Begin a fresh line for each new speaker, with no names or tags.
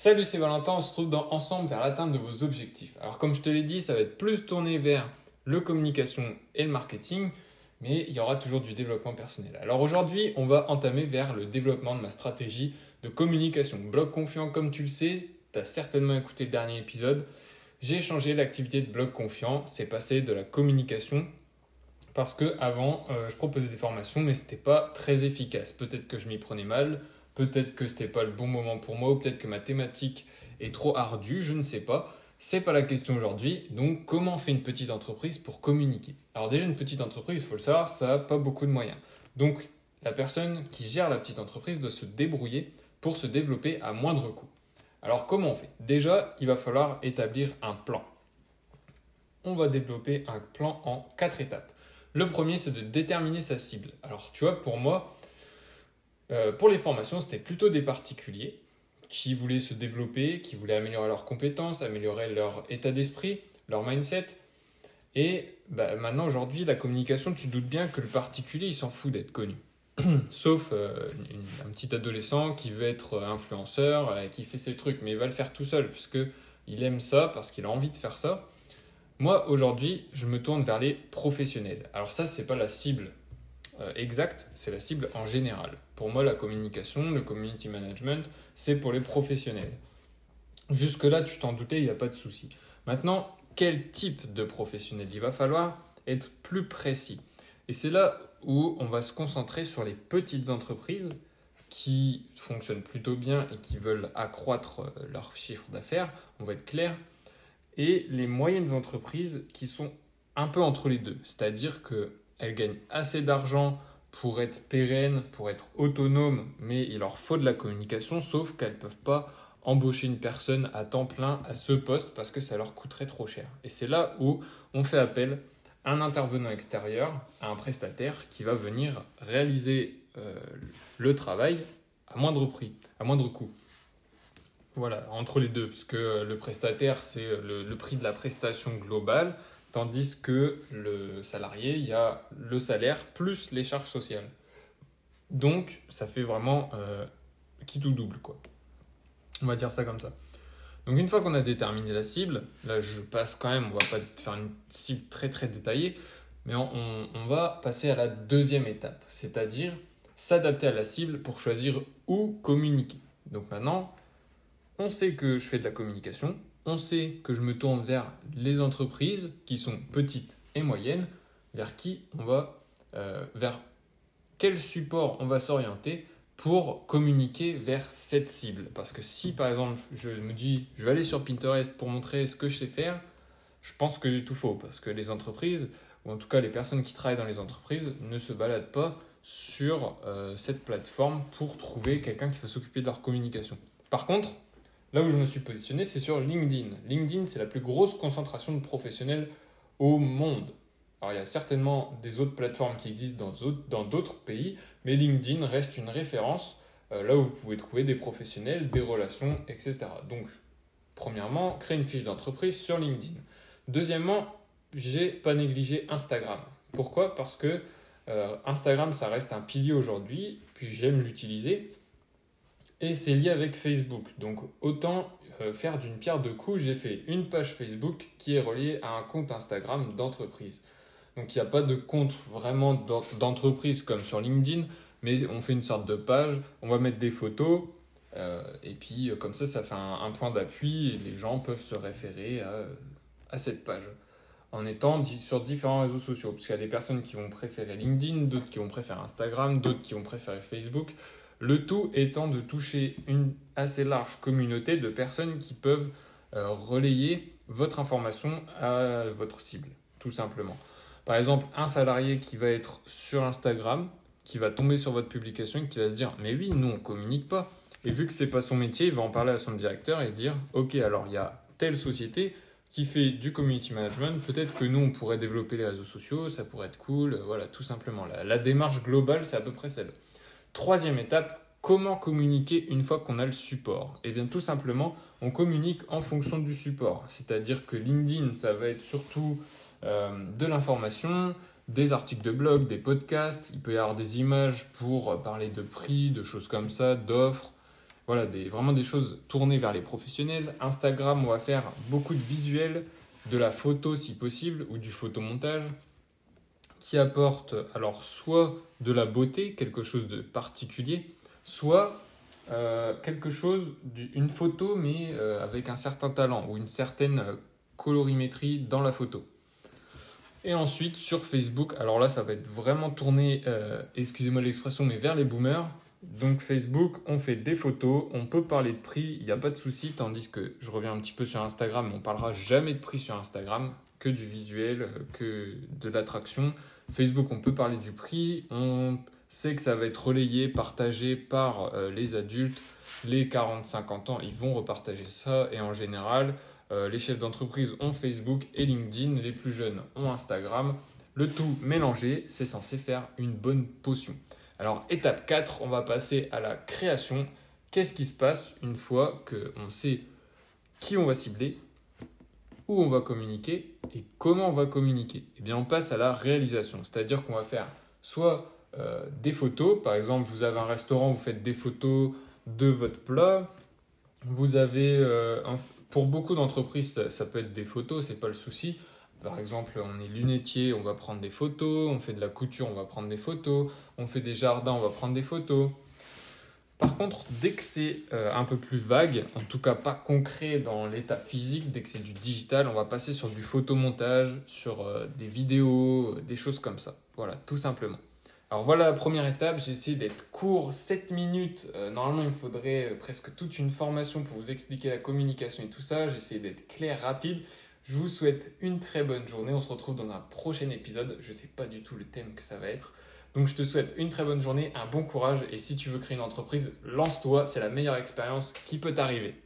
Salut, c'est Valentin, on se retrouve dans Ensemble vers l'atteinte de vos objectifs. Alors comme je te l'ai dit, ça va être plus tourné vers le communication et le marketing, mais il y aura toujours du développement personnel. Alors aujourd'hui, on va entamer vers le développement de ma stratégie de communication. Blog confiant, comme tu le sais, tu as certainement écouté le dernier épisode. J'ai changé l'activité de blog confiant, c'est passé de la communication parce que avant euh, je proposais des formations mais c'était pas très efficace. Peut-être que je m'y prenais mal, peut-être que c'était pas le bon moment pour moi ou peut-être que ma thématique est trop ardue, je ne sais pas. C'est pas la question aujourd'hui. Donc, comment fait une petite entreprise pour communiquer? Alors, déjà, une petite entreprise, il faut le savoir, ça n'a pas beaucoup de moyens. Donc, la personne qui gère la petite entreprise doit se débrouiller pour se développer à moindre coût. Alors, comment on fait? Déjà, il va falloir établir un plan. On va développer un plan en quatre étapes. Le premier, c'est de déterminer sa cible. Alors, tu vois, pour moi, euh, pour les formations, c'était plutôt des particuliers qui voulaient se développer, qui voulaient améliorer leurs compétences, améliorer leur état d'esprit, leur mindset. Et bah, maintenant, aujourd'hui, la communication, tu doutes bien que le particulier, il s'en fout d'être connu. Sauf euh, un petit adolescent qui veut être influenceur, euh, qui fait ses trucs, mais il va le faire tout seul, puisque il aime ça, parce qu'il a envie de faire ça. Moi, aujourd'hui, je me tourne vers les professionnels. Alors ça, c'est pas la cible exacte, c'est la cible en général. Pour moi, la communication, le community management, c'est pour les professionnels. Jusque-là, tu t'en doutais, il n'y a pas de souci. Maintenant, quel type de professionnel? Il va falloir être plus précis. Et c'est là où on va se concentrer sur les petites entreprises qui fonctionnent plutôt bien et qui veulent accroître euh, leur chiffre d'affaires, on va être clair, et les moyennes entreprises qui sont un peu entre les deux, c'est-à-dire qu'elles gagnent assez d'argent pour être pérennes, pour être autonomes, mais il leur faut de la communication, sauf qu'elles ne peuvent pas embaucher une personne à temps plein à ce poste parce que ça leur coûterait trop cher. Et c'est là où on fait appel à un intervenant extérieur, à un prestataire qui va venir réaliser euh, le travail à moindre prix, à moindre coût. Voilà, entre les deux, parce que le prestataire, c'est le, prix de la prestation globale, tandis que le salarié, il y a le salaire plus les charges sociales. Donc, ça fait vraiment euh, qui tout double, quoi. On va dire ça comme ça. Donc, une fois qu'on a déterminé la cible, là, je passe quand même, on va pas faire une cible très très détaillée, mais on, on va passer à la deuxième étape, c'est-à-dire s'adapter à la cible pour choisir où communiquer. Donc maintenant, on sait que je fais de la communication, on sait que je me tourne vers les entreprises qui sont petites et moyennes, vers qui on va, euh, vers quel support on va s'orienter pour communiquer vers cette cible. Parce que si par exemple je me dis je vais aller sur Pinterest pour montrer ce que je sais faire, je pense que j'ai tout faux. Parce que les entreprises, ou en tout cas les personnes qui travaillent dans les entreprises, ne se baladent pas sur euh, cette plateforme pour trouver quelqu'un qui va s'occuper de leur communication. Par contre, Là où je me suis positionné, c'est sur LinkedIn. LinkedIn, c'est la plus grosse concentration de professionnels au monde. Alors, il y a certainement des autres plateformes qui existent dans d'autres pays, mais LinkedIn reste une référence euh, là où vous pouvez trouver des professionnels, des relations, etc. Donc, premièrement, créer une fiche d'entreprise sur LinkedIn. Deuxièmement, j'ai pas négligé Instagram. Pourquoi? Parce que euh, Instagram, ça reste un pilier aujourd'hui, puis j'aime l'utiliser et c'est lié avec Facebook. Donc autant euh, faire d'une pierre deux coups, j'ai fait une page Facebook qui est reliée à un compte Instagram d'entreprise. Donc il n'y a pas de compte vraiment d'entreprise comme sur LinkedIn, mais on fait une sorte de page, on va mettre des photos, euh, et puis euh, comme ça, ça fait un, point d'appui et les gens peuvent se référer à, à cette page en étant sur différents réseaux sociaux. Parce qu'il y a des personnes qui vont préférer LinkedIn, d'autres qui vont préférer Instagram, d'autres qui vont préférer Facebook. Le tout étant de toucher une assez large communauté de personnes qui peuvent euh, relayer votre information à votre cible, tout simplement. Par exemple, un salarié qui va être sur Instagram, qui va tomber sur votre publication et qui va se dire Mais oui, nous on communique pas. Et vu que c'est pas son métier, il va en parler à son directeur et dire Ok, alors il y a telle société qui fait du community management, peut-être que nous on pourrait développer les réseaux sociaux, ça pourrait être cool, voilà, tout simplement. la démarche globale, c'est à peu près celle. Troisième étape, comment communiquer une fois qu'on a le support? Eh bien tout simplement, on communique en fonction du support. C'est-à-dire que LinkedIn, ça va être surtout euh, de l'information, des articles de blog, des podcasts, il peut y avoir des images pour parler de prix, de choses comme ça, d'offres, voilà, vraiment des choses tournées vers les professionnels. Instagram, on va faire beaucoup de visuels, de la photo si possible, ou du photomontage, qui apporte alors soit de la beauté, quelque chose de particulier, soit euh, quelque chose, une photo, mais euh, avec un certain talent ou une certaine euh, colorimétrie dans la photo. Et ensuite, sur Facebook, alors là, ça va être vraiment tourné, excusez-moi l'expression, mais vers les boomers. Donc Facebook, on fait des photos, on peut parler de prix, il n'y a pas de souci, tandis que je reviens un petit peu sur Instagram, on parlera jamais de prix sur Instagram, que du visuel, que de l'attraction. Facebook, on peut parler du prix, on sait que ça va être relayé, partagé par euh, les adultes. Les 40-50 ans, ils vont repartager ça, et en général, euh, les chefs d'entreprise ont Facebook et LinkedIn, les plus jeunes ont Instagram. Le tout mélangé, c'est censé faire une bonne potion. Alors, étape 4, on va passer à la création. Qu'est-ce qui se passe une fois qu'on sait qui on va cibler, où on va communiquer et comment on va communiquer? Eh bien, on passe à la réalisation. C'est-à-dire qu'on va faire soit euh, des photos, par exemple, vous avez un restaurant, vous faites des photos de votre plat. Vous avez, euh, pour beaucoup d'entreprises, ça, peut être des photos, c'est pas le souci. Par exemple, on est lunetier, on va prendre des photos, on fait de la couture, on va prendre des photos, on fait des jardins, on va prendre des photos. Par contre, dès que c'est euh, un peu plus vague, en tout cas pas concret dans l'état physique, dès que c'est du digital, on va passer sur du photomontage, sur euh, des vidéos, des choses comme ça. Voilà, tout simplement. Alors voilà la première étape, j'ai essayé d'être court, 7 minutes. Euh, normalement, il me faudrait presque toute une formation pour vous expliquer la communication et tout ça. J'ai essayé d'être clair, rapide. Je vous souhaite une très bonne journée. On se retrouve dans un prochain épisode. Je ne sais pas du tout le thème que ça va être. Donc je te souhaite une très bonne journée, un bon courage et si tu veux créer une entreprise, lance-toi, c'est la meilleure expérience qui peut t'arriver.